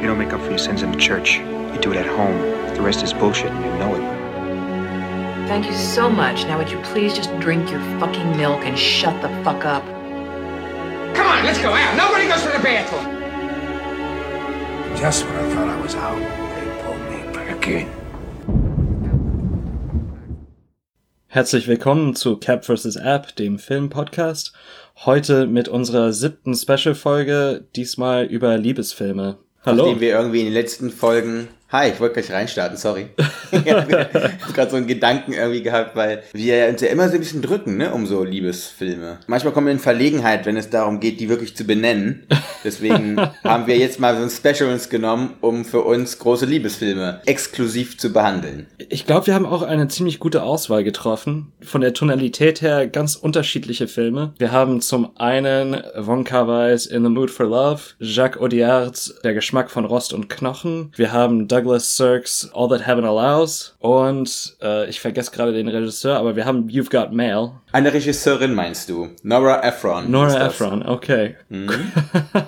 You don't make up for your sins in the church. You do it at home. The rest is bullshit and you know it. Thank you so much. Now would you please just drink your fucking milk and shut the fuck up? Come on, let's go out. Nobody goes to the bathroom. Just when I thought I was out, they pulled me back in. Herzlich willkommen zu Cap vs. App, dem Film-Podcast. Heute mit unserer siebten Special-Folge, diesmal über Liebesfilme. Hallo. Nachdem wir irgendwie in den letzten Folgen Hi, ich wollte gleich reinstarten, sorry. ich habe gerade so einen Gedanken irgendwie gehabt, weil wir uns ja immer so ein bisschen drücken, ne, um so Liebesfilme. Manchmal kommen wir in Verlegenheit, wenn es darum geht, die wirklich zu benennen. Deswegen haben wir jetzt mal so ein Special uns genommen, um für uns große Liebesfilme exklusiv zu behandeln. Ich glaube, wir haben auch eine ziemlich gute Auswahl getroffen. Von der Tonalität her ganz unterschiedliche Filme. Wir haben zum einen Von Kar-wai's In the Mood for Love, Jacques Audiards Der Geschmack von Rost und Knochen. Wir haben Douglas Sirks All That Heaven Allows und äh, ich vergesse gerade den Regisseur, aber wir haben You've Got Mail. Eine Regisseurin meinst du? Nora Ephron. Nora Ephron, okay. Mhm.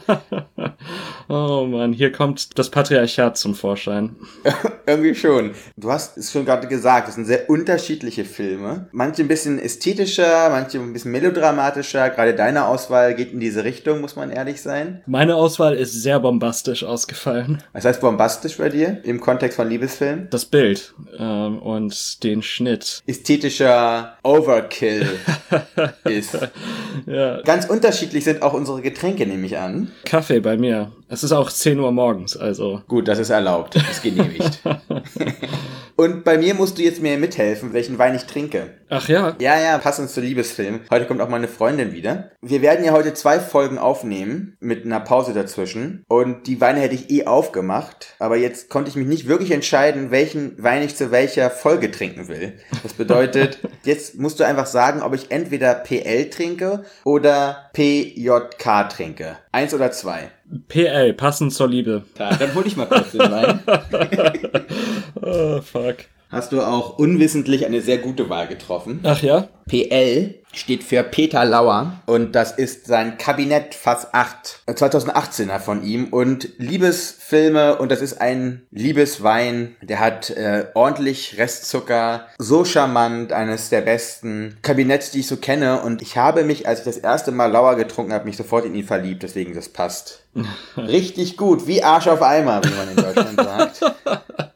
oh man, hier kommt das Patriarchat zum Vorschein. Irgendwie schon. Du hast es schon gerade gesagt, es sind sehr unterschiedliche Filme. Manche ein bisschen ästhetischer, manche ein bisschen melodramatischer. Gerade deine Auswahl geht in diese Richtung, muss man ehrlich sein. Meine Auswahl ist sehr bombastisch ausgefallen. Was heißt bombastisch bei dir im Kontext von Liebesfilmen? Das Bild ähm, und den Schnitt. Ästhetischer Overkill ist. Ja. Ganz unterschiedlich sind auch unsere Getränke, nehme ich an. Kaffee bei mir. Es ist auch 10 Uhr morgens, also. Gut, das ist erlaubt. Das ist genehmigt. Und bei mir musst du jetzt mir mithelfen, welchen Wein ich trinke. Ach ja. Ja, ja, passend zu Liebesfilm. Heute kommt auch meine Freundin wieder. Wir werden ja heute zwei Folgen aufnehmen, mit einer Pause dazwischen. Und die Weine hätte ich eh aufgemacht. Aber jetzt konnte ich mich nicht wirklich entscheiden, welchen Wein ich zu welcher Folge trinken will. Das bedeutet, jetzt musst du einfach sagen, ob ich entweder PL trinke oder PJK trinke. Eins oder zwei. PL, passend zur Liebe. Klar, dann hol ich mal kurz den Wein. oh, fuck. Hast du auch unwissentlich eine sehr gute Wahl getroffen. Ach ja? PL steht für Peter Lauer und das ist sein Kabinett Fass 8, 2018er von ihm und Liebesfilme und das ist ein Liebeswein, der hat äh, ordentlich Restzucker, so charmant, eines der besten Kabinetts, die ich so kenne und ich habe mich, als ich das erste Mal Lauer getrunken habe, mich sofort in ihn verliebt, deswegen das passt. Richtig gut, wie Arsch auf Eimer, wie man in Deutschland sagt.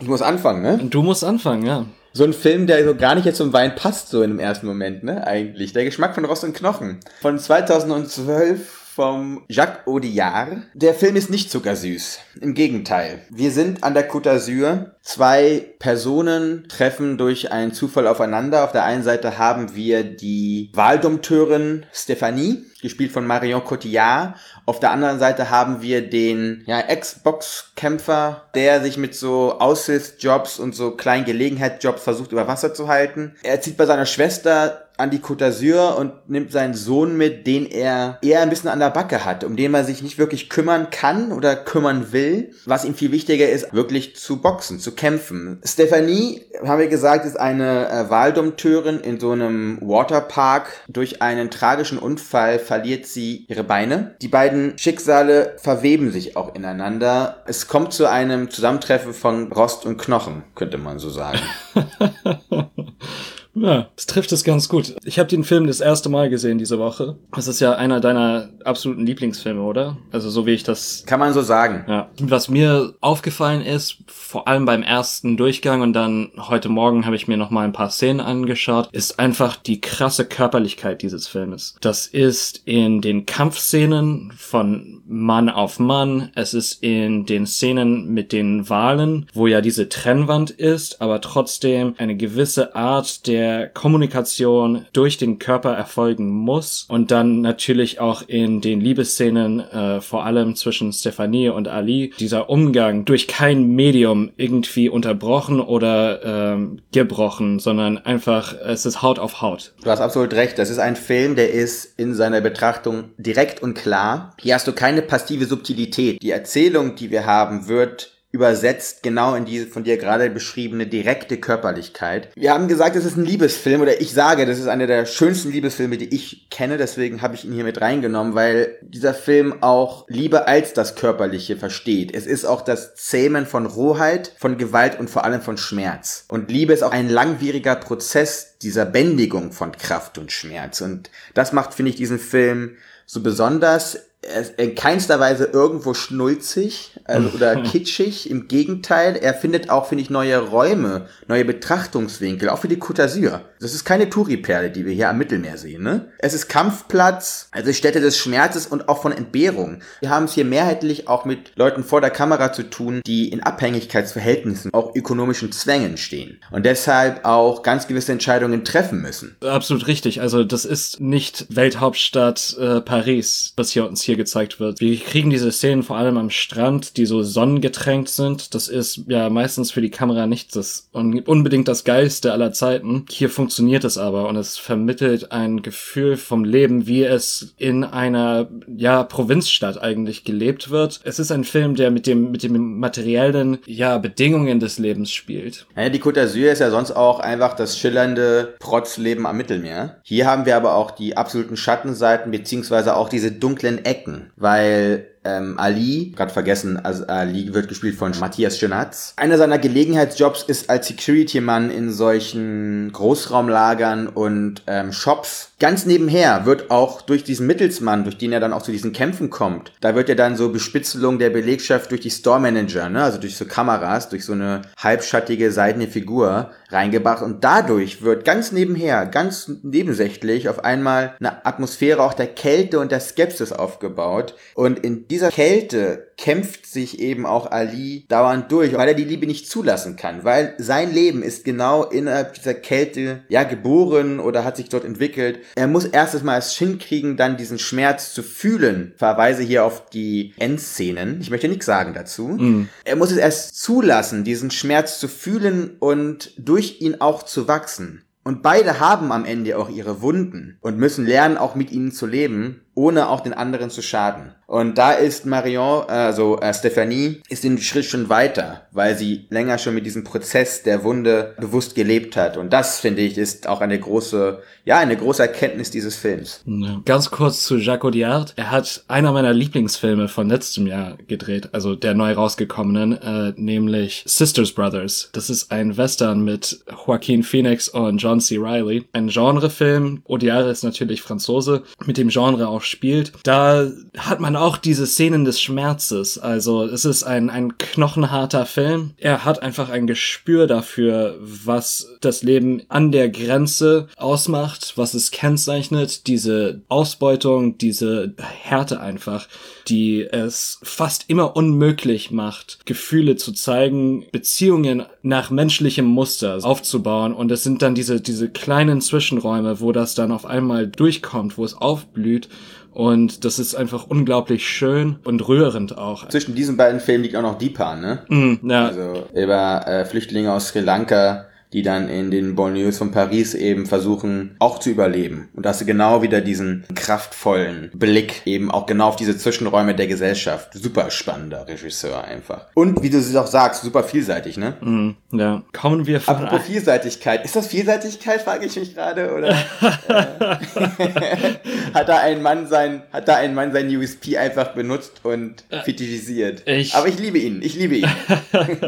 Ich muss anfangen, ne? Du musst anfangen, ja. So ein Film, der so gar nicht jetzt zum Wein passt, so in dem ersten Moment, ne? Eigentlich. Der Geschmack von Rost und Knochen. Von 2012 vom Jacques Audiard. Der Film ist nicht zuckersüß. Im Gegenteil. Wir sind an der Côte d'Azur. Zwei Personen treffen durch einen Zufall aufeinander. Auf der einen Seite haben wir die Wahldompteurin Stephanie, gespielt von Marion Cotillard. Auf der anderen Seite haben wir den ja, Xbox-Kämpfer, der sich mit so Aushilfsjobs und so kleinen Gelegenheitsjobs versucht über Wasser zu halten. Er zieht bei seiner Schwester an die Côte d'Azur und nimmt seinen Sohn mit, den er eher ein bisschen an der Backe hat, um den er sich nicht wirklich kümmern kann oder kümmern will. Was ihm viel wichtiger ist, wirklich zu boxen, zu kämpfen. Stephanie, haben wir gesagt, ist eine äh, Wahldompteurin in so einem Waterpark. Durch einen tragischen Unfall verliert sie ihre Beine. Die beiden Schicksale verweben sich auch ineinander. Es kommt zu einem Zusammentreffen von Rost und Knochen, könnte man so sagen. Ja, das trifft es ganz gut. Ich habe den Film das erste Mal gesehen diese Woche. Das ist ja einer deiner absoluten Lieblingsfilme, oder? Also so wie ich das. Kann man so sagen. Ja. Was mir aufgefallen ist, vor allem beim ersten Durchgang und dann heute Morgen habe ich mir noch mal ein paar Szenen angeschaut, ist einfach die krasse Körperlichkeit dieses Filmes. Das ist in den Kampfszenen von Mann auf Mann. Es ist in den Szenen mit den Wahlen, wo ja diese Trennwand ist, aber trotzdem eine gewisse Art der Kommunikation durch den Körper erfolgen muss und dann natürlich auch in den Liebesszenen, äh, vor allem zwischen Stephanie und Ali, dieser Umgang durch kein Medium irgendwie unterbrochen oder ähm, gebrochen, sondern einfach, es ist Haut auf Haut. Du hast absolut recht. Das ist ein Film, der ist in seiner Betrachtung direkt und klar. Hier hast du keine passive Subtilität. Die Erzählung, die wir haben, wird übersetzt genau in die von dir gerade beschriebene direkte Körperlichkeit. Wir haben gesagt, es ist ein Liebesfilm oder ich sage, das ist einer der schönsten Liebesfilme, die ich kenne, deswegen habe ich ihn hier mit reingenommen, weil dieser Film auch Liebe als das Körperliche versteht. Es ist auch das Zähmen von Rohheit, von Gewalt und vor allem von Schmerz. Und Liebe ist auch ein langwieriger Prozess dieser Bändigung von Kraft und Schmerz. Und das macht, finde ich, diesen Film so besonders er ist in keinster Weise irgendwo schnulzig also, oder kitschig. Im Gegenteil, er findet auch, finde ich, neue Räume, neue Betrachtungswinkel, auch für die Côte d'Azur. Das ist keine Touri-Perle, die wir hier am Mittelmeer sehen. Ne? Es ist Kampfplatz, also Stätte des Schmerzes und auch von Entbehrung. Wir haben es hier mehrheitlich auch mit Leuten vor der Kamera zu tun, die in Abhängigkeitsverhältnissen, auch ökonomischen Zwängen stehen und deshalb auch ganz gewisse Entscheidungen treffen müssen. Absolut richtig. Also das ist nicht Welthauptstadt äh, Paris, was hier uns hier gezeigt wird. Wir kriegen diese Szenen vor allem am Strand, die so sonnengetränkt sind. Das ist ja meistens für die Kamera nicht das unbedingt das geilste aller Zeiten. Hier funktioniert es aber und es vermittelt ein Gefühl vom Leben, wie es in einer ja Provinzstadt eigentlich gelebt wird. Es ist ein Film, der mit dem mit dem materiellen ja Bedingungen des Lebens spielt. Ja, die Côte d'Azur ist ja sonst auch einfach das schillernde Protzleben am Mittelmeer. Hier haben wir aber auch die absoluten Schattenseiten beziehungsweise auch diese dunklen Ecken Ecken, weil ähm, Ali, gerade vergessen, also Ali wird gespielt von Matthias Genatz. Einer seiner Gelegenheitsjobs ist als Security-Mann in solchen Großraumlagern und ähm, Shops. Ganz nebenher wird auch durch diesen Mittelsmann, durch den er dann auch zu diesen Kämpfen kommt, da wird ja dann so Bespitzelung der Belegschaft durch die Store Manager, ne, also durch so Kameras, durch so eine halbschattige seidene Figur reingebracht und dadurch wird ganz nebenher, ganz nebensächlich auf einmal eine Atmosphäre auch der Kälte und der Skepsis aufgebaut und in dieser Kälte kämpft sich eben auch Ali dauernd durch, weil er die Liebe nicht zulassen kann, weil sein Leben ist genau innerhalb dieser Kälte ja geboren oder hat sich dort entwickelt. Er muss erstes Mal es hinkriegen, dann diesen Schmerz zu fühlen. Verweise hier auf die Endszenen. Ich möchte nichts sagen dazu. Mhm. Er muss es erst zulassen, diesen Schmerz zu fühlen und durch ihn auch zu wachsen. Und beide haben am Ende auch ihre Wunden und müssen lernen, auch mit ihnen zu leben ohne auch den anderen zu schaden. Und da ist Marion, also äh, Stephanie, ist den Schritt schon weiter, weil sie länger schon mit diesem Prozess der Wunde bewusst gelebt hat. Und das, finde ich, ist auch eine große, ja, eine große Erkenntnis dieses Films. Ganz kurz zu Jacques Audiard. Er hat einer meiner Lieblingsfilme von letztem Jahr gedreht, also der neu rausgekommenen, äh, nämlich Sisters Brothers. Das ist ein Western mit Joaquin Phoenix und John C. Reilly. Ein Genrefilm. Audiard ist natürlich Franzose, mit dem Genre auch spielt, da hat man auch diese Szenen des Schmerzes. Also es ist ein, ein knochenharter Film. Er hat einfach ein Gespür dafür, was das Leben an der Grenze ausmacht, was es kennzeichnet, diese Ausbeutung, diese Härte einfach, die es fast immer unmöglich macht, Gefühle zu zeigen, Beziehungen nach menschlichem Muster aufzubauen. Und es sind dann diese, diese kleinen Zwischenräume, wo das dann auf einmal durchkommt, wo es aufblüht und das ist einfach unglaublich schön und rührend auch. Zwischen diesen beiden Filmen liegt auch noch Deepa, ne? Mm, ja. Also über äh, Flüchtlinge aus Sri Lanka, die dann in den Banlieues von Paris eben versuchen, auch zu überleben. Und dass sie genau wieder diesen kraftvollen Blick eben auch genau auf diese Zwischenräume der Gesellschaft. Super spannender Regisseur einfach. Und wie du es auch sagst, super vielseitig, ne? Mm, ja. Kommen wir von... Apropos Vielseitigkeit. Ist das Vielseitigkeit, frage ich mich gerade, oder? äh, hat da ein Mann sein, hat da ein Mann sein USP einfach benutzt und äh, fetischisiert. Ich, Aber ich liebe ihn, ich liebe ihn.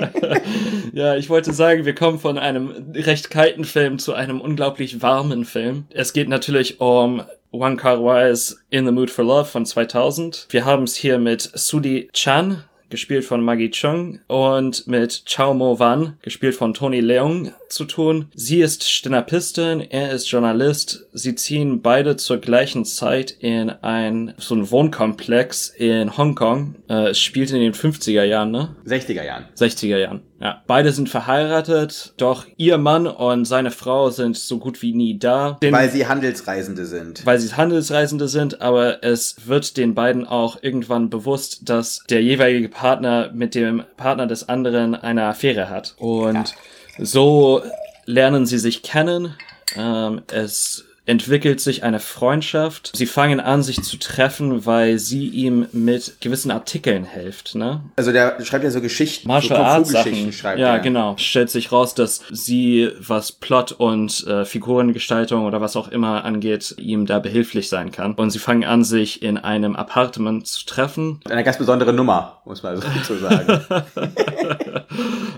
ja, ich wollte sagen, wir kommen von einem recht kalten Film zu einem unglaublich warmen Film. Es geht natürlich um One Car Wise In the Mood for Love von 2000. Wir haben es hier mit Sudi Chan, gespielt von Maggie Chung, und mit Chao Mo Wan, gespielt von Tony Leung, zu tun. Sie ist Stenopistin, er ist Journalist. Sie ziehen beide zur gleichen Zeit in ein so ein Wohnkomplex in Hongkong. Äh, es spielt in den 50er Jahren, ne? 60er Jahren. 60er Jahren. Ja, beide sind verheiratet, doch ihr Mann und seine Frau sind so gut wie nie da. Den, weil sie Handelsreisende sind. Weil sie Handelsreisende sind, aber es wird den beiden auch irgendwann bewusst, dass der jeweilige Partner mit dem Partner des anderen eine Affäre hat. Und ja. so lernen sie sich kennen. Ähm, es entwickelt sich eine Freundschaft. Sie fangen an, sich zu treffen, weil sie ihm mit gewissen Artikeln hilft, ne? Also der schreibt ja so Geschichten, Martial so Arts Sachen. schreibt Ja, er. genau. Stellt sich raus, dass sie, was Plot und äh, Figurengestaltung oder was auch immer angeht, ihm da behilflich sein kann. Und sie fangen an, sich in einem Apartment zu treffen. Eine ganz besondere Nummer, muss man so sagen.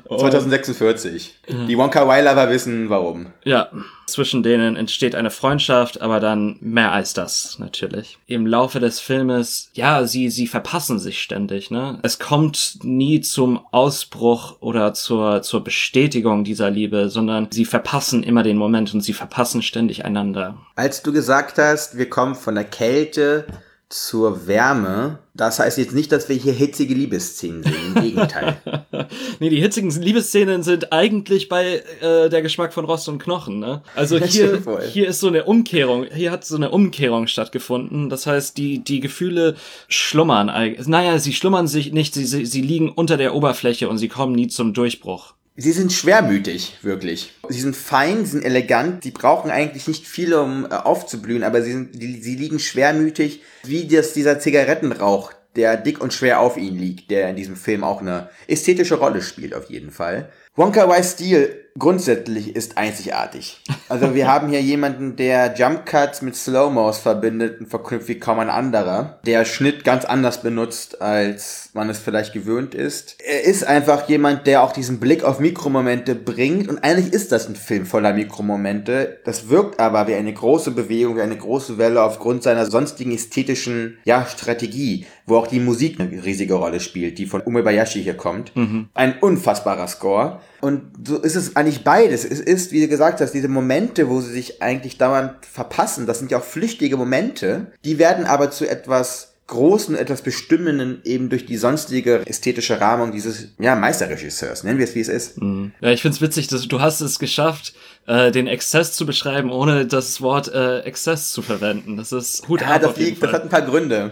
2046. Die Wonka Wai Lover wissen warum. Ja, zwischen denen entsteht eine Freundschaft, aber dann mehr als das natürlich. Im Laufe des Filmes, ja, sie sie verpassen sich ständig, ne? Es kommt nie zum Ausbruch oder zur zur Bestätigung dieser Liebe, sondern sie verpassen immer den Moment und sie verpassen ständig einander. Als du gesagt hast, wir kommen von der Kälte zur Wärme, das heißt jetzt nicht, dass wir hier hitzige Liebesszenen sehen. Im Gegenteil. nee, die hitzigen Liebesszenen sind eigentlich bei äh, der Geschmack von Rost und Knochen, ne? Also hier, hier ist so eine Umkehrung, hier hat so eine Umkehrung stattgefunden. Das heißt, die, die Gefühle schlummern eigentlich. Naja, sie schlummern sich nicht, sie, sie, sie liegen unter der Oberfläche und sie kommen nie zum Durchbruch. Sie sind schwermütig, wirklich. Sie sind fein, sie sind elegant, sie brauchen eigentlich nicht viel, um äh, aufzublühen, aber sie, sind, sie liegen schwermütig, wie das, dieser Zigarettenrauch, der dick und schwer auf ihnen liegt, der in diesem Film auch eine ästhetische Rolle spielt, auf jeden Fall. Wonka Wai's Stil grundsätzlich ist einzigartig. Also wir haben hier jemanden, der Jump Cuts mit Slow-Mos verbindet und verknüpft wie kaum ein anderer, der Schnitt ganz anders benutzt, als man es vielleicht gewöhnt ist. Er ist einfach jemand, der auch diesen Blick auf Mikromomente bringt und eigentlich ist das ein Film voller Mikromomente. Das wirkt aber wie eine große Bewegung, wie eine große Welle aufgrund seiner sonstigen ästhetischen ja, Strategie, wo auch die Musik eine riesige Rolle spielt, die von Umebayashi hier kommt. Ein unfassbarer Score. Und so ist es eigentlich beides. Es ist, wie du gesagt hast, diese Momente, wo sie sich eigentlich dauernd verpassen, das sind ja auch flüchtige Momente, die werden aber zu etwas Großen, etwas Bestimmenden eben durch die sonstige ästhetische Rahmung dieses ja, Meisterregisseurs. Nennen wir es, wie es ist. Ja, ich find's witzig, dass du hast es geschafft, äh, den Exzess zu beschreiben, ohne das Wort äh, Exzess zu verwenden. Das ist Hut Ja, ab das, liegt, das hat ein paar Gründe.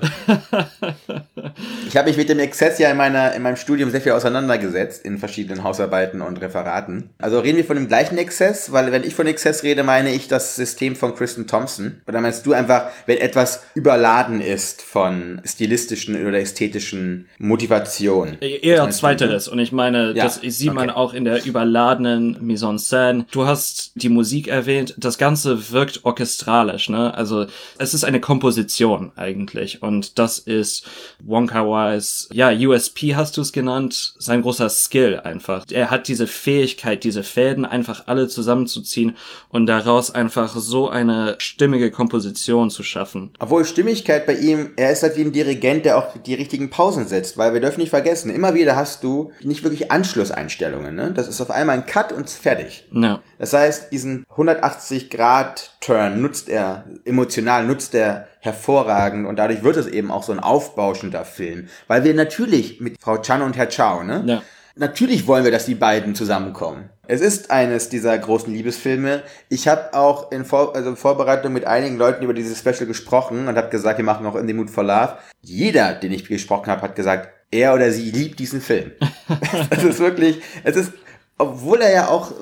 ich habe mich mit dem Exzess ja in, meiner, in meinem Studium sehr viel auseinandergesetzt, in verschiedenen Hausarbeiten und Referaten. Also reden wir von dem gleichen Exzess, weil wenn ich von Exzess rede, meine ich das System von Kristen Thompson. Oder meinst du einfach, wenn etwas überladen ist von stilistischen oder ästhetischen Motivation? E- Eher zweiteres. Und ich meine, Ja, das sieht man okay. auch in der überladenen Mise en scène. Du hast die Musik erwähnt. Das Ganze wirkt orchestralisch, ne? Also, es ist eine Komposition eigentlich. Und das ist Wonka Wise, ja, USP hast du es genannt, sein großer Skill einfach. Er hat diese Fähigkeit, diese Fäden einfach alle zusammenzuziehen und daraus einfach so eine stimmige Komposition zu schaffen. Obwohl Stimmigkeit bei ihm, er ist halt wie ein Dirigent, der auch die richtigen Pausen setzt, weil wir dürfen nicht vergessen, immer wieder hast du nicht wirklich Anschlusseinstellungen, ne? Das ist auf einmal ein Cut und fertig. Ja. Das heißt, diesen 180 Grad Turn nutzt er, emotional nutzt er hervorragend und dadurch wird es eben auch so ein aufbauschender Film. Weil wir natürlich mit Frau Chan und Herr Chow, ne? Ja. Natürlich wollen wir, dass die beiden zusammenkommen. Es ist eines dieser großen Liebesfilme. Ich habe auch in, Vor also Vorbereitung mit einigen Leuten über dieses Special gesprochen und habe gesagt, wir machen auch In the Mood for Love. Jeder, den ich gesprochen habe, hat gesagt, er oder sie liebt diesen Film. Es ist wirklich, es ist, obwohl er ja auch,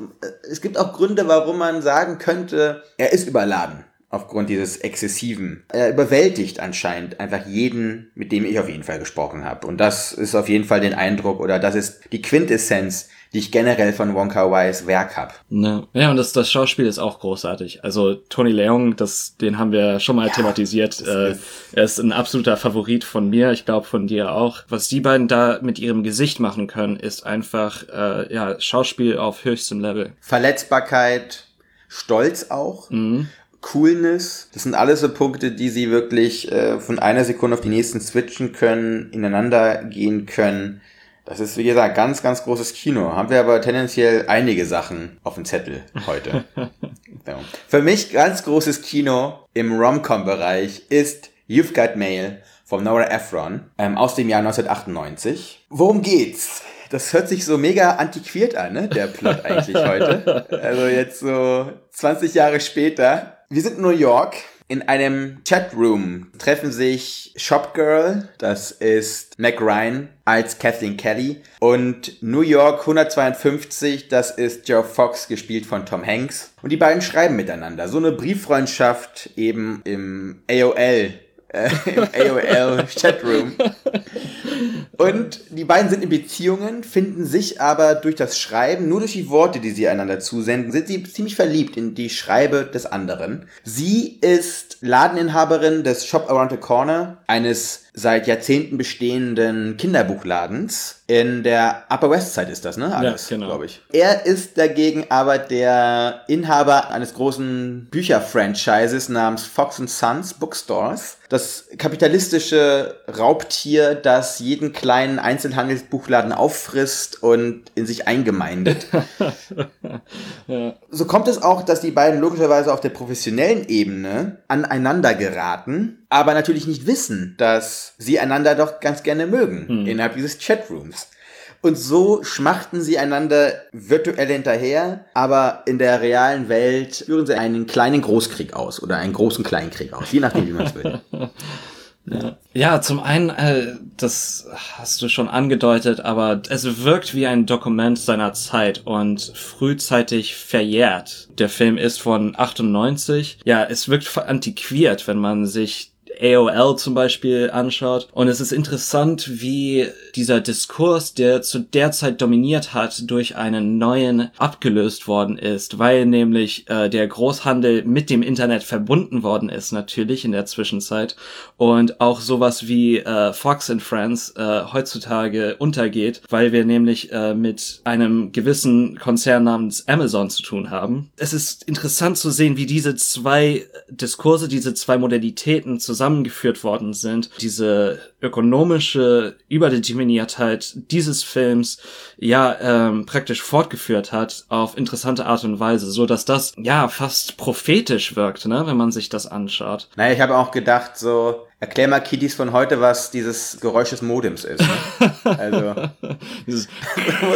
es gibt auch Gründe, warum man sagen könnte, er ist überladen aufgrund dieses Exzessiven. Er überwältigt anscheinend einfach jeden, mit dem ich auf jeden Fall gesprochen habe. Und das ist auf jeden Fall den Eindruck oder das ist die Quintessenz, die ich generell von Wonka Wais Werk habe. Ne. Ja, und das, das Schauspiel ist auch großartig. Also Tony Leung, das, den haben wir schon mal thematisiert. Äh, ist- er ist ein absoluter Favorit von mir, ich glaube von dir auch. Was die beiden da mit ihrem Gesicht machen können, ist einfach äh, ja Schauspiel auf höchstem Level. Verletzbarkeit, Stolz auch. Coolness, das sind alles so Punkte, die sie wirklich äh, von einer Sekunde auf die nächsten switchen können, ineinander gehen können. Das ist, wie gesagt, ganz, ganz großes Kino. Haben wir aber tendenziell einige Sachen auf dem Zettel heute. so. Für mich ganz großes Kino im Rom-Com-Bereich ist You've Got Mail von Nora Ephron ähm, aus dem Jahr 1998. Worum geht's? Das hört sich so mega antiquiert an, ne? Der Plot eigentlich heute. Also jetzt so 20 Jahre später. Wir sind in New York. In einem Chatroom treffen sich Shopgirl, das ist Mac Ryan, als Kathleen Kelly und New York 152, das ist Joe Fox, gespielt von Tom Hanks. Und die beiden schreiben miteinander. So eine Brieffreundschaft eben im AOL äh, im AOL Chatroom. Und die beiden sind in Beziehungen, finden sich aber durch das Schreiben, nur durch die Worte, die sie einander zusenden, sind sie ziemlich verliebt in die Schreibe des anderen. Sie ist Ladeninhaberin des Shop Around the Corner, eines seit Jahrzehnten bestehenden Kinderbuchladens. In der Upper West Side ist das, ne? Alles, Ja, genau. glaube ich. Er ist dagegen aber der Inhaber eines großen Bücherfranchises namens Fox and Sons Bookstores. Das kapitalistische Raubtier, das jeden kleinen Einzelhandelsbuchladen auffrisst und in sich eingemeindet. So kommt es auch, dass die beiden logischerweise auf der professionellen Ebene aneinander geraten, aber natürlich nicht wissen, dass sie einander doch ganz gerne mögen innerhalb dieses Chatrooms. Und so schmachten sie einander virtuell hinterher, aber in der realen Welt führen sie einen kleinen Großkrieg aus oder einen großen Kleinkrieg aus, je nachdem, wie man es will. Ja, zum einen, äh, das hast du schon angedeutet, aber es wirkt wie ein Dokument seiner Zeit und frühzeitig verjährt. Der Film ist von 98. Ja, es wirkt antiquiert, wenn man sich AOL zum Beispiel anschaut. Und es ist interessant, wie dieser Diskurs, der zu der Zeit dominiert hat, durch einen neuen abgelöst worden ist, weil nämlich äh, der Großhandel mit dem Internet verbunden worden ist, natürlich in der Zwischenzeit. Und auch sowas wie äh, Fox and Friends äh, heutzutage untergeht, weil wir nämlich äh, mit einem gewissen Konzern namens Amazon zu tun haben. Es ist interessant zu sehen, wie diese zwei Diskurse, diese zwei Modalitäten zusammengeführt worden sind. Diese ökonomische Überdeterminiertheit dieses Films ja ähm, praktisch fortgeführt hat auf interessante Art und Weise, so dass das ja fast prophetisch wirkt, ne, wenn man sich das anschaut. Naja, ich habe auch gedacht, so, erklär mal Kiddies von heute, was dieses Geräusch des Modems ist. Ne? Also, muss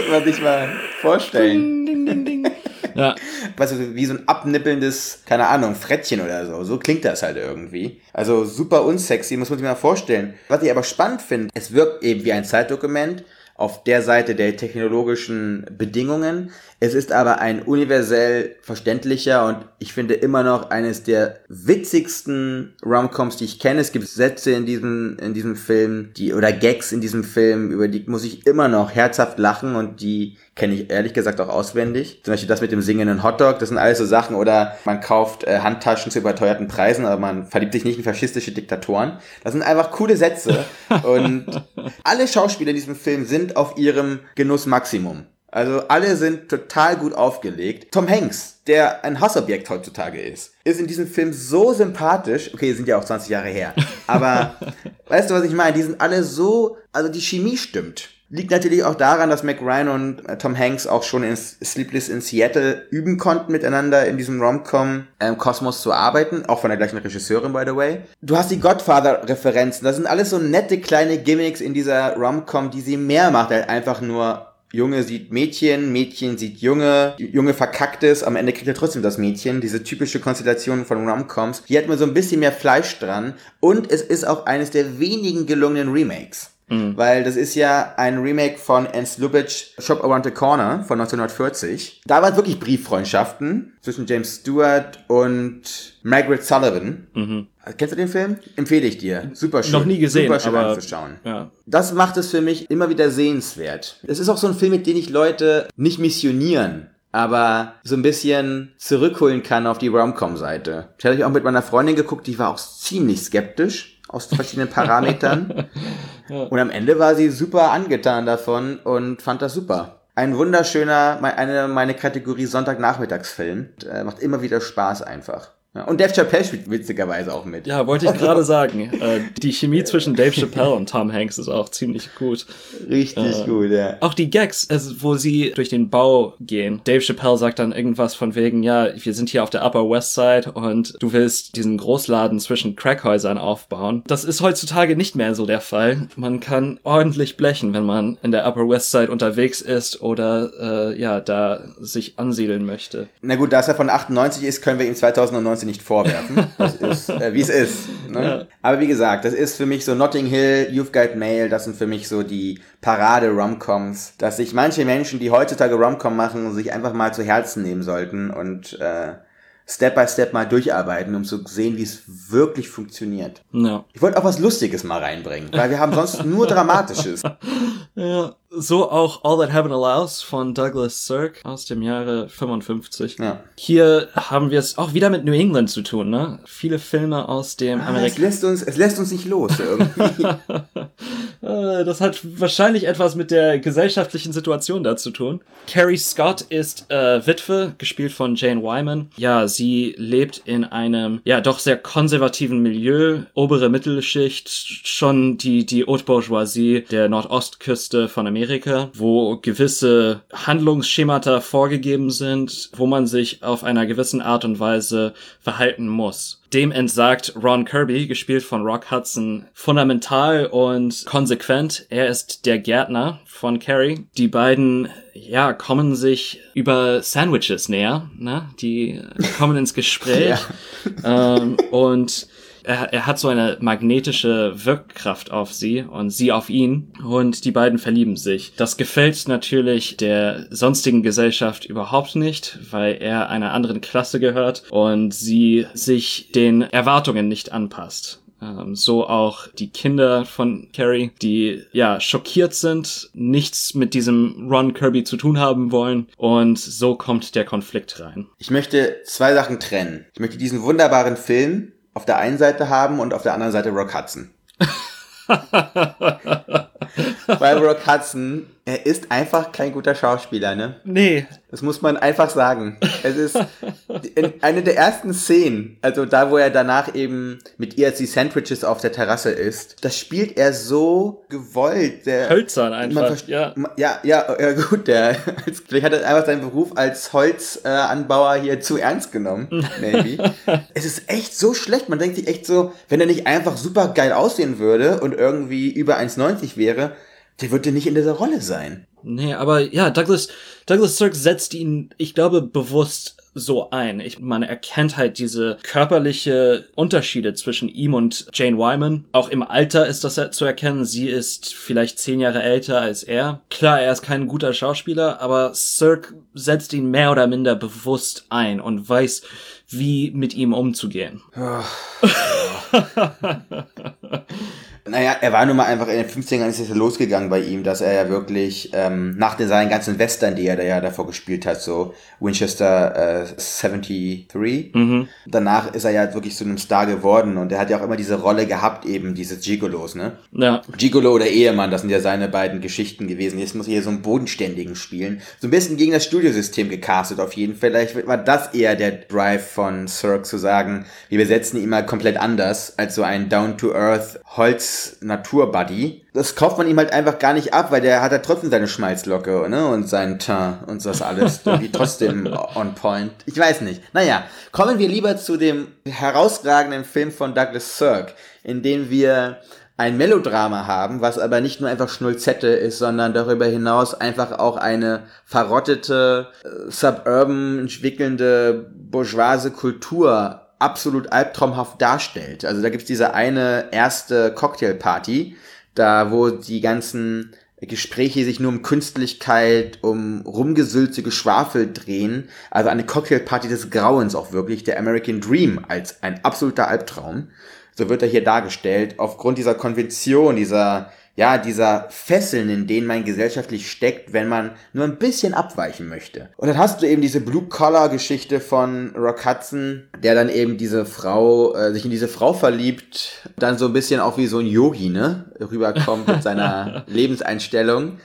man sich mal vorstellen. Ja, weißt du, wie so ein abnippelndes, keine Ahnung, Frettchen oder so. So klingt das halt irgendwie. Also super unsexy, muss man sich mal vorstellen. Was ich aber spannend finde, es wirkt eben wie ein Zeitdokument auf der Seite der technologischen Bedingungen. Es ist aber ein universell verständlicher und ich finde immer noch eines der witzigsten Romcoms, die ich kenne. Es gibt Sätze in diesem, in diesem Film, die, oder Gags in diesem Film, über die muss ich immer noch herzhaft lachen und die kenne ich ehrlich gesagt auch auswendig. Zum Beispiel das mit dem singenden Hotdog, das sind alles so Sachen. Oder man kauft äh, Handtaschen zu überteuerten Preisen, aber man verliebt sich nicht in faschistische Diktatoren. Das sind einfach coole Sätze. und alle Schauspieler in diesem Film sind auf ihrem Genussmaximum. Also alle sind total gut aufgelegt. Tom Hanks, der ein Hassobjekt heutzutage ist, ist in diesem Film so sympathisch. Okay, sind ja auch 20 Jahre her. Aber weißt du, was ich meine? Die sind alle so, also die Chemie stimmt. Liegt natürlich auch daran, dass Mac Ryan und äh, Tom Hanks auch schon in Sleepless in Seattle üben konnten, miteinander in diesem Rom-Com-Kosmos zu arbeiten. Auch von der gleichen Regisseurin, by the way. Du hast die Godfather-Referenzen. Das sind alles so nette kleine Gimmicks in dieser Rom-Com, die sie mehr macht, als einfach nur Junge sieht Mädchen, Mädchen sieht Junge, Junge verkackt es, am Ende kriegt er trotzdem das Mädchen. Diese typische Konstellation von Rom-Coms. Hier hat man so ein bisschen mehr Fleisch dran. Und es ist auch eines der wenigen gelungenen Remakes. Weil das ist ja ein Remake von Ernst Lubitsch Shop Around the Corner von 1940. Da waren wirklich Brieffreundschaften zwischen James Stewart und Margaret Sullivan. Kennst du den Film? Empfehle ich dir. Super schön. Noch nie gesehen, Super schön aber- anzuschauen. ja. Das macht es für mich immer wieder sehenswert. Es ist auch so ein Film, mit dem ich Leute nicht missionieren, aber so ein bisschen zurückholen kann auf die Rom-Com-Seite. Ich hatte ich auch mit meiner Freundin geguckt, die war auch ziemlich skeptisch aus verschiedenen Parametern. Und am Ende war sie super angetan davon und fand das super. Ein wunderschöner, me- eine meine Kategorie Sonntagnachmittagsfilm. Äh, macht immer wieder Spaß einfach. Ja, und Dave Chappelle spielt witzigerweise auch mit. Ja, wollte ich gerade sagen. Äh, die Chemie zwischen Dave Chappelle und Tom Hanks ist auch ziemlich gut. Richtig gut, ja. Auch die Gags, also wo sie durch den Bau gehen. Dave Chappelle sagt dann irgendwas von wegen, ja, wir sind hier auf der Upper West Side und du willst diesen Großladen zwischen Crackhäusern aufbauen. Das ist heutzutage nicht mehr so der Fall. Man kann ordentlich blechen, wenn man in der Upper West Side unterwegs ist oder äh, ja, da sich ansiedeln möchte. Na gut, da es ja von 98 ist, können wir ihm 2019 sie nicht vorwerfen. Das ist, äh, wie es ist. Ne? Aber wie gesagt, das ist für mich so Notting Hill, You've Got Mail, das sind für mich so die Parade-Romcoms, dass sich manche Menschen, die heutzutage Romcom machen, sich einfach mal zu Herzen nehmen sollten und äh, Step by Step mal durcharbeiten, um zu sehen, wie es wirklich funktioniert. Ja. Ich wollte auch was Lustiges mal reinbringen, weil wir haben sonst nur Dramatisches. Ja, so auch All That Heaven Allows von Douglas Sirk aus dem Jahre 55. Ja. Hier haben wir es auch wieder mit New England zu tun, ne? Viele Filme aus dem Ah, es Amerika. lässt uns, es lässt uns nicht los irgendwie. Äh, Das hat wahrscheinlich etwas mit der gesellschaftlichen Situation da zu tun. Carrie Scott ist äh, Witwe, gespielt von Jane Wyman. Ja, sie lebt in einem, ja, doch sehr konservativen Milieu, obere Mittelschicht, schon die, die Haute Bourgeoisie der Nordostküste von Amerika, wo gewisse Handlungsschemata vorgegeben sind, wo man sich auf einer gewissen Art und Weise verhalten muss. Dem entsagt Ron Kirby, gespielt von Rock Hudson, fundamental und konsequent. Er ist der Gärtner von Carrie. Die beiden, ja, kommen sich über Sandwiches näher, ne? Die kommen ins Gespräch. ähm, und er, er hat so eine magnetische Wirkkraft auf sie und sie auf ihn und die beiden verlieben sich. Das gefällt natürlich der sonstigen Gesellschaft überhaupt nicht, weil er einer anderen Klasse gehört und sie sich den Erwartungen nicht anpasst. Ähm, so auch die Kinder von Carrie, die ja schockiert sind, nichts mit diesem Ron Kirby zu tun haben wollen und so kommt der Konflikt rein. Ich möchte zwei Sachen trennen. Ich möchte diesen wunderbaren Film auf der einen Seite haben und auf der anderen Seite Rock Hudson. Weil Rock Hudson, er ist einfach kein guter Schauspieler, ne? Nee, Das muss man einfach sagen. Es ist in eine der ersten Szenen, also da, wo er danach eben mit ihr die Sandwiches auf der Terrasse isst, das spielt er so gewollt. Der, hölzern einfach. Ja. Ja, ja, ja gut, der, vielleicht hat er einfach seinen Beruf als Holzanbauer äh, hier zu ernst genommen, maybe. es ist echt so schlecht, man denkt sich echt so, wenn er nicht einfach super geil aussehen würde und irgendwie über 1,90 wäre, der würde nicht in dieser Rolle sein. Nee, aber ja, Douglas, Douglas Sirk setzt ihn, ich glaube, bewusst so ein. Ich, man erkennt halt diese körperliche Unterschiede zwischen ihm und Jane Wyman. Auch im Alter ist das zu erkennen. Sie ist vielleicht zehn Jahre älter als er. Klar, er ist kein guter Schauspieler, aber Sirk setzt ihn mehr oder minder bewusst ein und weiß, wie mit ihm umzugehen. Naja, er war nun mal einfach in den 50ern ist es ja losgegangen bei ihm, dass er ja wirklich ähm, nach den seinen ganzen Western, die er da ja davor gespielt hat, so Winchester äh, 73, danach ist er ja wirklich zu einem Star geworden und er hat ja auch immer diese Rolle gehabt, eben dieses Gigolos, ne? Ja, Gigolo oder Ehemann, das sind ja seine beiden Geschichten gewesen. Jetzt muss er hier so einen Bodenständigen spielen. So ein bisschen gegen das Studiosystem gecastet auf jeden Fall. Vielleicht war das eher der Drive von Cirque zu sagen, wir besetzen ihn mal komplett anders als so ein Down-to-Earth Holz-Natur-Buddy. Das kauft man ihm halt einfach gar nicht ab, weil der hat ja trotzdem seine Schmalzlocke ne? und seinen Teint und das alles irgendwie trotzdem on point. Ich weiß nicht. Naja, kommen wir lieber zu dem herausragenden Film von Douglas Sirk, in dem wir ein Melodrama haben, was aber nicht nur einfach Schnulzette ist, sondern darüber hinaus einfach auch eine verrottete, äh, suburban entwickelnde bourgeoise Kultur absolut albtraumhaft darstellt. Also da gibt's diese eine erste Cocktailparty, da wo die ganzen Gespräche sich nur um Künstlichkeit, um rumgesülze Geschwafel drehen. Also eine Cocktailparty des Grauens auch wirklich, der American Dream als ein absoluter Albtraum. So wird er hier dargestellt, aufgrund dieser Konvention, dieser, ja, dieser Fesseln, in denen man gesellschaftlich steckt, wenn man nur ein bisschen abweichen möchte. Und dann hast du eben diese Blue-Collar-Geschichte von Rock Hudson, der dann eben diese Frau, äh, sich in diese Frau verliebt, dann so ein bisschen auch wie so ein Yogi, ne, rüberkommt mit seiner Lebenseinstellung.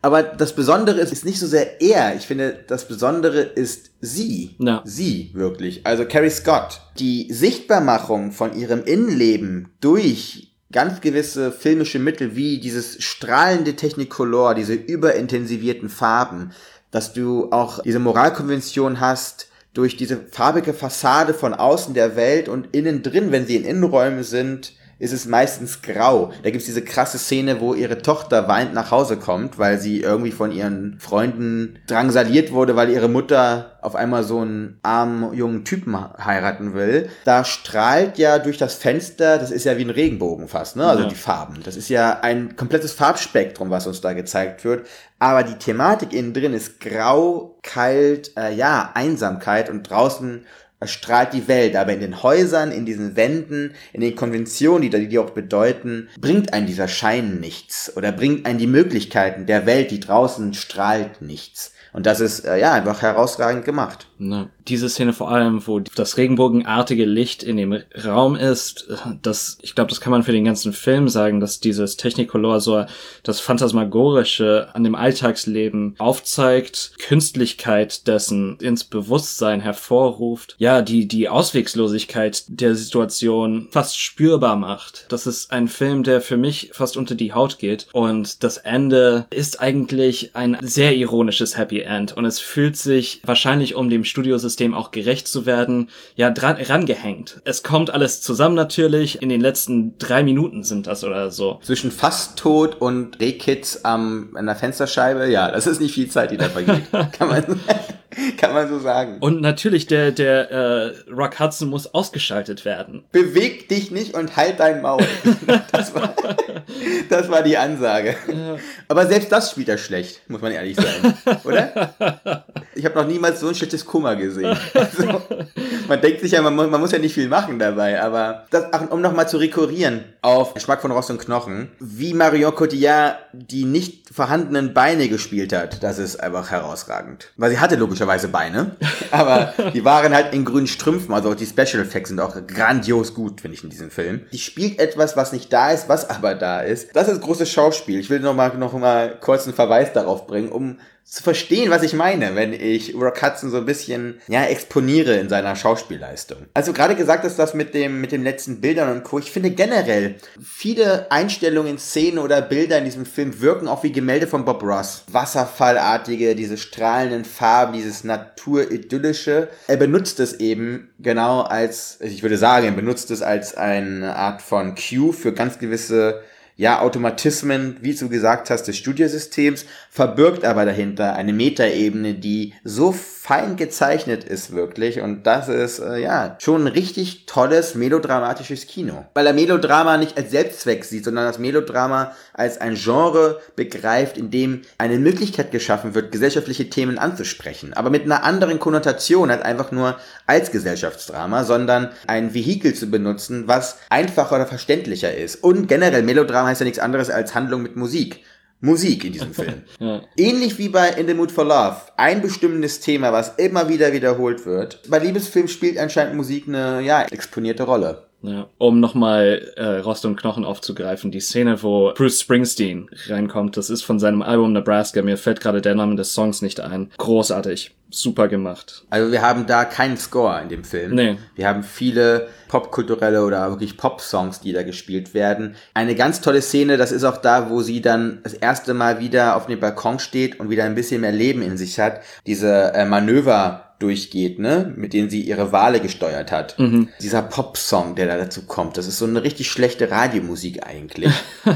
Aber das Besondere ist, ist nicht so sehr er. Ich finde, das Besondere ist sie. Ja. Sie, wirklich. Also Carrie Scott. Die Sichtbarmachung von ihrem Innenleben durch ganz gewisse filmische Mittel wie dieses strahlende Technicolor, diese überintensivierten Farben, dass du auch diese Moralkonvention hast, durch diese farbige Fassade von außen der Welt und innen drin, wenn sie in Innenräumen sind, ist es meistens grau. Da gibt's diese krasse Szene, wo ihre Tochter weint nach Hause kommt, weil sie irgendwie von ihren Freunden drangsaliert wurde, weil ihre Mutter auf einmal so einen armen jungen Typen heiraten will. Da strahlt ja durch das Fenster, das ist ja wie ein Regenbogen fast, ne? Also Ja. die Farben. Das ist ja ein komplettes Farbspektrum, was uns da gezeigt wird. Aber die Thematik innen drin ist grau, kalt, äh, ja, Einsamkeit und draußen strahlt die Welt, aber in den Häusern, in diesen Wänden, in den Konventionen, die da die auch bedeuten, bringt ein dieser Schein nichts oder bringt ein die Möglichkeiten der Welt, die draußen strahlt, nichts. Und das ist äh, ja einfach herausragend gemacht. Ne. Diese Szene vor allem, wo das regenbogenartige Licht in dem Raum ist, das, ich glaube, das kann man für den ganzen Film sagen, dass dieses Technicolor so das Phantasmagorische an dem Alltagsleben aufzeigt, Künstlichkeit dessen ins Bewusstsein hervorruft, ja, die, die Auswegslosigkeit der Situation fast spürbar macht. Das ist ein Film, der für mich fast unter die Haut geht und das Ende ist eigentlich ein sehr ironisches Happy End und es fühlt sich wahrscheinlich um dem Studiosystem auch gerecht zu werden, ja, dran, rangehängt. Es kommt alles zusammen natürlich. In den letzten drei Minuten sind das oder so. Zwischen fast tot und Rehkitz am, an der Fensterscheibe, ja, das ist nicht viel Zeit, die da vergeht. kann, man, kann man so sagen. Und natürlich, der, der äh, Rock Hudson muss ausgeschaltet werden. Beweg dich nicht und halt dein Maul. Das war, das war die Ansage. Aber selbst das spielt er schlecht, muss man ehrlich sein. Oder? Ich habe noch niemals so ein schlechtes Kummer gesehen. Also, man denkt sich ja, man, mu- man muss ja nicht viel machen dabei, aber das, ach, um nochmal zu rekurrieren auf Geschmack von Rost und Knochen, wie Marion Cotillard die nicht vorhandenen Beine gespielt hat, das ist einfach herausragend. Weil sie hatte logischerweise Beine, aber die waren halt in grünen Strümpfen, also auch die Special Effects sind auch grandios gut, finde ich, in diesem Film. Die spielt etwas, was nicht da ist, was aber da ist. Das ist großes Schauspiel. Ich will noch mal, noch mal kurz einen Verweis darauf bringen, um zu verstehen, was ich meine, wenn ich Rock Hudson so ein bisschen, ja, exponiere in seiner Schauspielleistung. Also gerade gesagt ist das mit dem, mit den letzten Bildern und Co. Ich finde generell, viele Einstellungen, Szenen oder Bilder in diesem Film wirken auch wie Gemälde von Bob Ross. Wasserfallartige, diese strahlenden Farben, dieses naturidyllische. Er benutzt es eben genau als, ich würde sagen, er benutzt es als eine Art von Cue für ganz gewisse ja, Automatismen, wie du gesagt hast, des Studiosystems, verbirgt aber dahinter eine Metaebene, die so fein gezeichnet ist wirklich und das ist, äh, ja, schon ein richtig tolles melodramatisches Kino. Weil er Melodrama nicht als Selbstzweck sieht, sondern das Melodrama als ein Genre begreift, in dem eine Möglichkeit geschaffen wird, gesellschaftliche Themen anzusprechen, aber mit einer anderen Konnotation als einfach nur als Gesellschaftsdrama, sondern ein Vehikel zu benutzen, was einfacher oder verständlicher ist. Und generell Melodrama heißt ja nichts anderes als Handlung mit Musik. Musik in diesem Film. Ja. Ähnlich wie bei In the Mood for Love. Ein bestimmendes Thema, was immer wieder wiederholt wird. Bei Liebesfilmen spielt anscheinend Musik eine, ja, exponierte Rolle. Ja, um nochmal äh, Rost und Knochen aufzugreifen, die Szene, wo Bruce Springsteen reinkommt, das ist von seinem Album Nebraska, mir fällt gerade der Name des Songs nicht ein. Großartig, super gemacht. Also wir haben da keinen Score in dem Film. Nee. Wir haben viele popkulturelle oder wirklich Pop-Songs, die da gespielt werden. Eine ganz tolle Szene, das ist auch da, wo sie dann das erste Mal wieder auf dem Balkon steht und wieder ein bisschen mehr Leben in sich hat. Diese äh, Manöver durchgeht, ne, mit denen sie ihre Wale gesteuert hat. Dieser Pop-Song, der da dazu kommt, das ist so eine richtig schlechte Radiomusik eigentlich.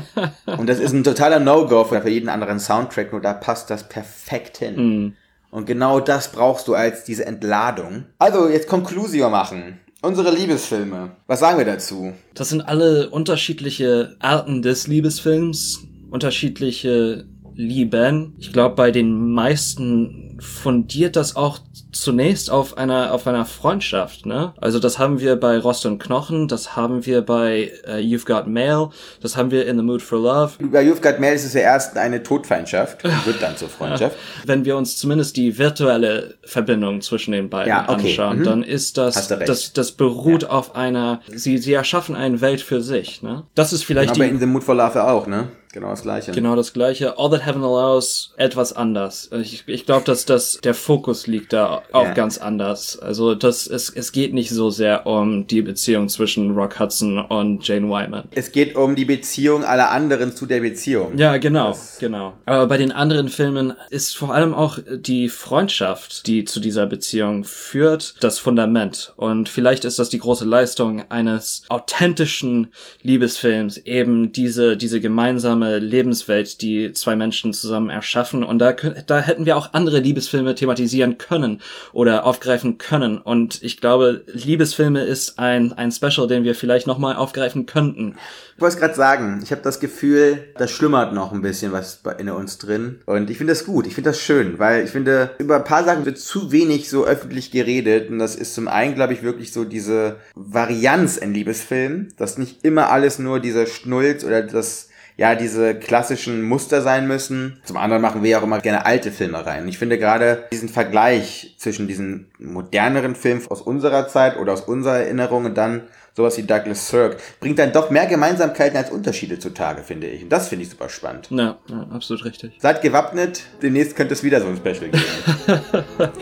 und das ist ein totaler No-Go für jeden anderen Soundtrack, nur da passt das perfekt hin. Und genau das brauchst du als diese Entladung. Also, jetzt Conclusio machen. Unsere Liebesfilme. Was sagen wir dazu? Das sind alle unterschiedliche Arten des Liebesfilms, unterschiedliche Lieben. Ich glaube, bei den meisten fundiert das auch zunächst auf einer auf einer Freundschaft, ne? Also das haben wir bei Rost und Knochen, das haben wir bei äh, You've Got Mail, das haben wir in The Mood for Love. Bei You've Got Mail ist es ja erst eine Todfeindschaft und wird dann zur Freundschaft. Wenn wir uns zumindest die virtuelle Verbindung zwischen den beiden Ja, okay. anschauen, Mhm. dann ist das, das, das beruht auf einer, sie, sie erschaffen eine Welt für sich, ne? Das ist vielleicht Aber die, in The Mood for Love auch, ne? Genau das gleiche. Genau das gleiche. All That Heaven Allows etwas anders. Ich, ich glaube, dass das der Fokus liegt da auch Ja. ganz anders. Also das es, es geht nicht so sehr um die Beziehung zwischen Rock Hudson und Jane Wyman. Es geht um die Beziehung aller anderen zu der Beziehung. Ja, genau, Das- genau. Aber bei den anderen Filmen ist vor allem auch die Freundschaft, die zu dieser Beziehung führt, das Fundament. Und vielleicht ist das die große Leistung eines authentischen Liebesfilms, eben diese, diese gemeinsame Lebenswelt, die zwei Menschen zusammen erschaffen. Und da, da hätten wir auch andere Liebesfilme thematisieren können oder aufgreifen können. Und ich glaube, Liebesfilme ist ein, ein Special, den wir vielleicht nochmal aufgreifen könnten. Ich wollte es gerade sagen, ich habe das Gefühl, das schlummert noch ein bisschen was in uns drin. Und ich finde das gut, ich finde das schön, weil ich finde, über ein paar Sachen wird zu wenig so öffentlich geredet. Und das ist zum einen, glaube ich, wirklich so diese Varianz in Liebesfilmen, dass nicht immer alles nur dieser Schnulz oder das ja, diese klassischen Muster sein müssen. Zum anderen machen wir ja auch immer gerne alte Filme rein. Und ich finde gerade diesen Vergleich zwischen diesen moderneren Filmen aus unserer Zeit oder aus unserer Erinnerung und dann sowas wie Douglas Sirk bringt dann doch mehr Gemeinsamkeiten als Unterschiede zutage, finde ich. Und das finde ich super spannend. Ja, ja absolut richtig. Seid gewappnet, demnächst könnte es wieder so ein Special geben.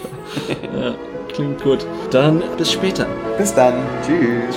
Ja, klingt gut. Dann bis später. Bis dann. Tschüss.